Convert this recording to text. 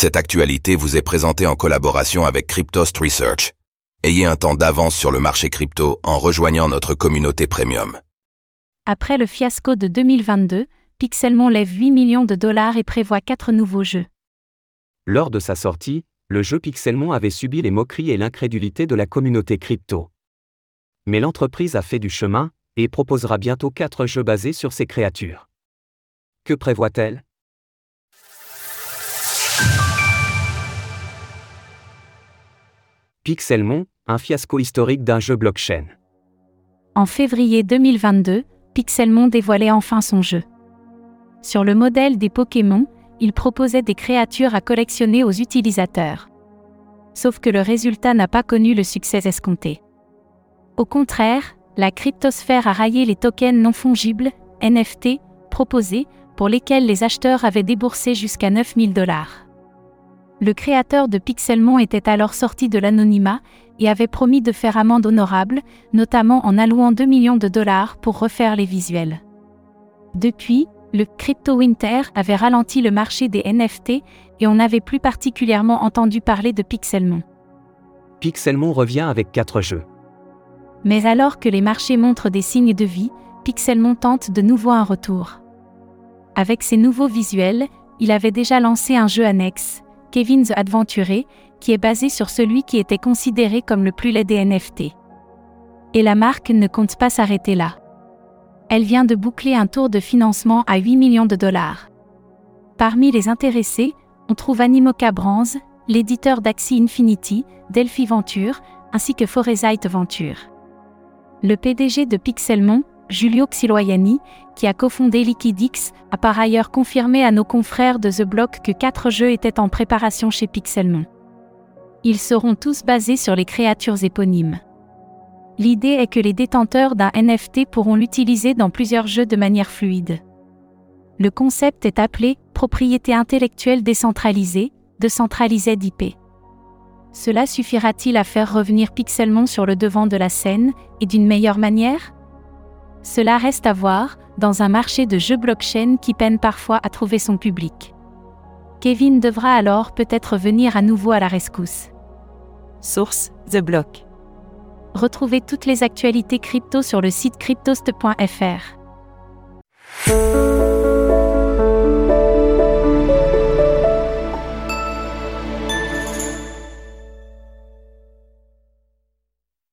Cette actualité vous est présentée en collaboration avec Cryptost Research. Ayez un temps d'avance sur le marché crypto en rejoignant notre communauté premium. Après le fiasco de 2022, Pixelmon lève 8 millions de dollars et prévoit 4 nouveaux jeux. Lors de sa sortie, le jeu Pixelmon avait subi les moqueries et l'incrédulité de la communauté crypto. Mais l'entreprise a fait du chemin et proposera bientôt 4 jeux basés sur ces créatures. Que prévoit-elle? Pixelmon, un fiasco historique d'un jeu blockchain. En février 2022, Pixelmon dévoilait enfin son jeu. Sur le modèle des Pokémon, il proposait des créatures à collectionner aux utilisateurs. Sauf que le résultat n'a pas connu le succès escompté. Au contraire, la cryptosphère a raillé les tokens non fongibles, NFT, proposés, pour lesquels les acheteurs avaient déboursé jusqu'à 9000 dollars. Le créateur de Pixelmon était alors sorti de l'anonymat et avait promis de faire amende honorable, notamment en allouant 2 millions de dollars pour refaire les visuels. Depuis, le Crypto Winter avait ralenti le marché des NFT et on n'avait plus particulièrement entendu parler de Pixelmon. Pixelmon revient avec 4 jeux. Mais alors que les marchés montrent des signes de vie, Pixelmon tente de nouveau un retour. Avec ses nouveaux visuels, il avait déjà lancé un jeu annexe, Kevin the qui est basé sur celui qui était considéré comme le plus laid des NFT. Et la marque ne compte pas s'arrêter là. Elle vient de boucler un tour de financement à 8 millions de dollars. Parmi les intéressés, on trouve Animoca Brands, l'éditeur d'Axie Infinity, Delphi Venture, ainsi que Foresight Venture. Le PDG de Pixelmon, Giulio Xiloyani, qui a cofondé Liquidix, a par ailleurs confirmé à nos confrères de The Block que quatre jeux étaient en préparation chez Pixelmon. Ils seront tous basés sur les créatures éponymes. L'idée est que les détenteurs d'un NFT pourront l'utiliser dans plusieurs jeux de manière fluide. Le concept est appelé propriété intellectuelle décentralisée, décentralisée d'IP. Cela suffira-t-il à faire revenir Pixelmon sur le devant de la scène, et d'une meilleure manière? Cela reste à voir, dans un marché de jeux blockchain qui peine parfois à trouver son public. Kevin devra alors peut-être venir à nouveau à la rescousse. Source The Block. Retrouvez toutes les actualités crypto sur le site cryptost.fr.